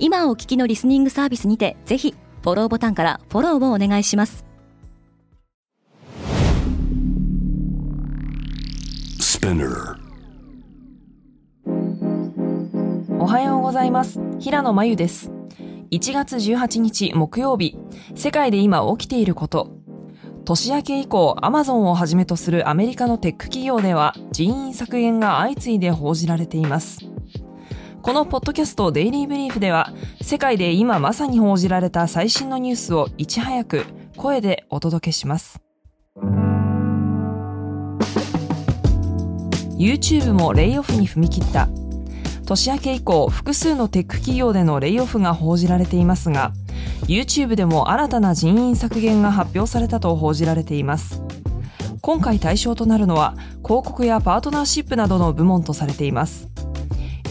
今お聞きのリスニングサービスにてぜひフォローボタンからフォローをお願いします。おはようございます。平野真由です。1月18日木曜日。世界で今起きていること。年明け以降、アマゾンをはじめとするアメリカのテック企業では人員削減が相次いで報じられています。このポッドキャストデイリーブリーフでは、世界で今まさに報じられた最新のニュースをいち早く声でお届けします。YouTube もレイオフに踏み切った。年明け以降、複数のテック企業でのレイオフが報じられていますが、YouTube でも新たな人員削減が発表されたと報じられています今回対象となるのは広告やパートナーシップなどの部門とされています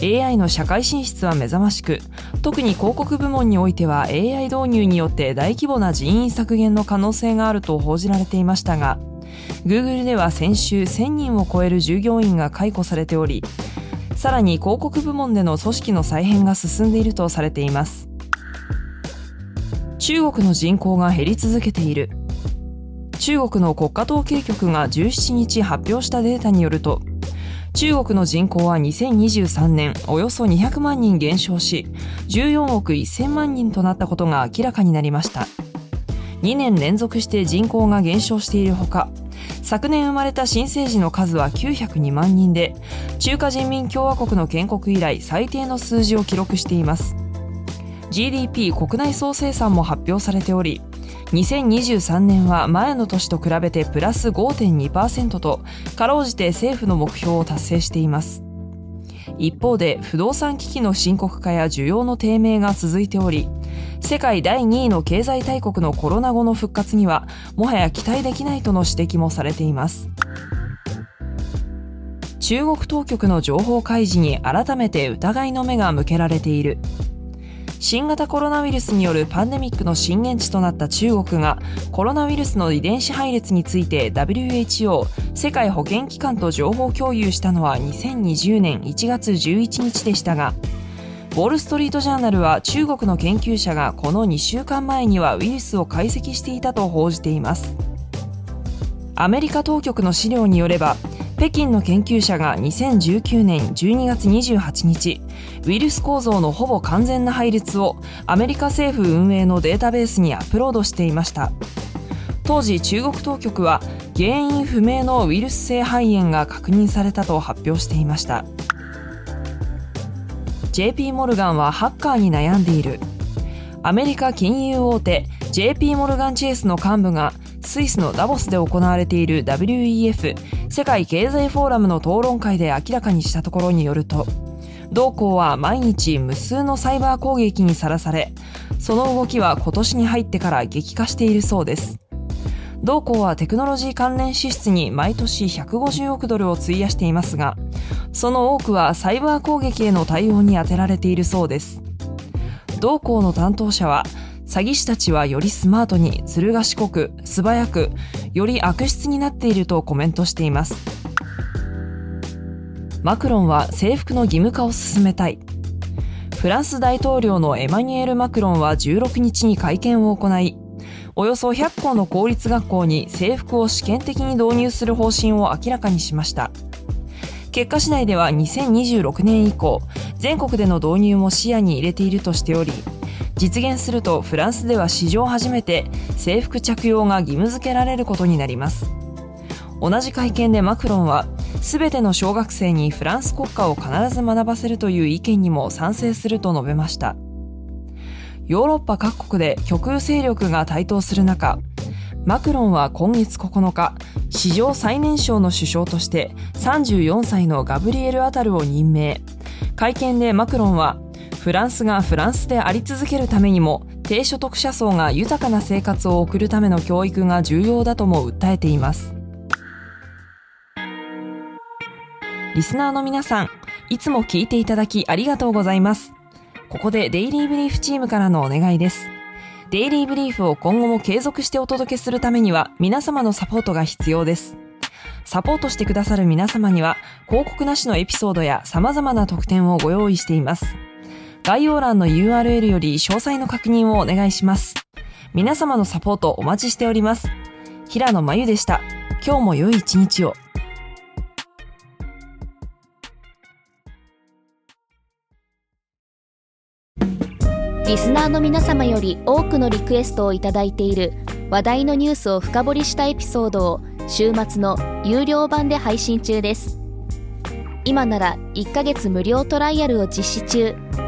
AI の社会進出は目覚ましく特に広告部門においては AI 導入によって大規模な人員削減の可能性があると報じられていましたが Google では先週1000人を超える従業員が解雇されておりさらに広告部門での組織の再編が進んでいるとされています。中国の人口が減り続けている。中国の国家統計局が17日発表したデータによると中国の人口は2023年およそ200万人減少し14億1000万人となったことが明らかになりました。2年連続して人口が減少しているほか昨年生まれた新生児の数は902万人で中華人民共和国の建国以来最低の数字を記録しています。GDP 国内総生産も発表されており2023年は前の年と比べてプラス5.2%とかろうじて政府の目標を達成しています。一方で不動産危機の深刻化や需要の低迷が続いており世界第2位の経済大国のコロナ後の復活にはもはや期待できないとの指摘もされています。中国当局の情報開示に改めて疑いの目が向けられている。新型コロナウイルスによるパンデミックの震源地となった中国がコロナウイルスの遺伝子配列について WHO 世界保健機関と情報共有したのは2020年1月11日でしたがウォール・ストリート・ジャーナルは中国の研究者がこの2週間前にはウイルスを解析していたと報じています。アメリカ当局の資料によれば北京の研究者が2019年12月28日ウイルス構造のほぼ完全な配列をアメリカ政府運営のデータベースにアップロードしていました。当時中国当局は原因不明のウイルス性肺炎が確認されたと発表していました。JP モルガンはハッカーに悩んでいる。アメリカ金融大手 JP モルガンチェイスの幹部がスイスのダボスで行われている WEF 世界経済フォーラムの討論会で明らかにしたところによると同行は毎日無数のサイバー攻撃にさらされその動きは今年に入ってから激化しているそうです。同行はテクノロジー関連支出に毎年150億ドルを費やしていますがその多くはサイバー攻撃への対応に充てられているそうです。同行の担当者は詐欺師たちはよりスマートに、ずる賢く、素早く、より悪質になっているとコメントしています。マクロンは制服の義務化を進めたい。フランス大統領のエマニュエル・マクロンは16日に会見を行い、およそ100校の公立学校に制服を試験的に導入する方針を明らかにしました。結果次第では2026年以降、全国での導入も視野に入れているとしており、実現するとフランスでは史上初めて制服着用が義務付けられることになります。同じ会見でマクロンは全ての小学生にフランス国歌を必ず学ばせるという意見にも賛成すると述べました。ヨーロッパ各国で極右勢力が台頭する中マクロンは今月9日史上最年少の首相として34歳のガブリエル・アタルを任命。会見でマクロンはフランスがフランスであり続けるためにも低所得者層が豊かな生活を送るための教育が重要だとも訴えています。リスナーの皆さんいつも聞いていただきありがとうございます。ここでデイリーブリーフチームからのお願いです。デイリーブリーフを今後も継続してお届けするためには皆様のサポートが必要です。サポートしてくださる皆様には広告なしのエピソードや様々な特典をご用意しています。概要欄の URL より詳細の確認をお願いします。皆様のサポートお待ちしております。平野真由でした。今日も良い一日を。リスナーの皆様より多くのリクエストをいただいている話題のニュースを深掘りしたエピソードを週末の有料版で配信中です。今なら1ヶ月無料トライアルを実施中。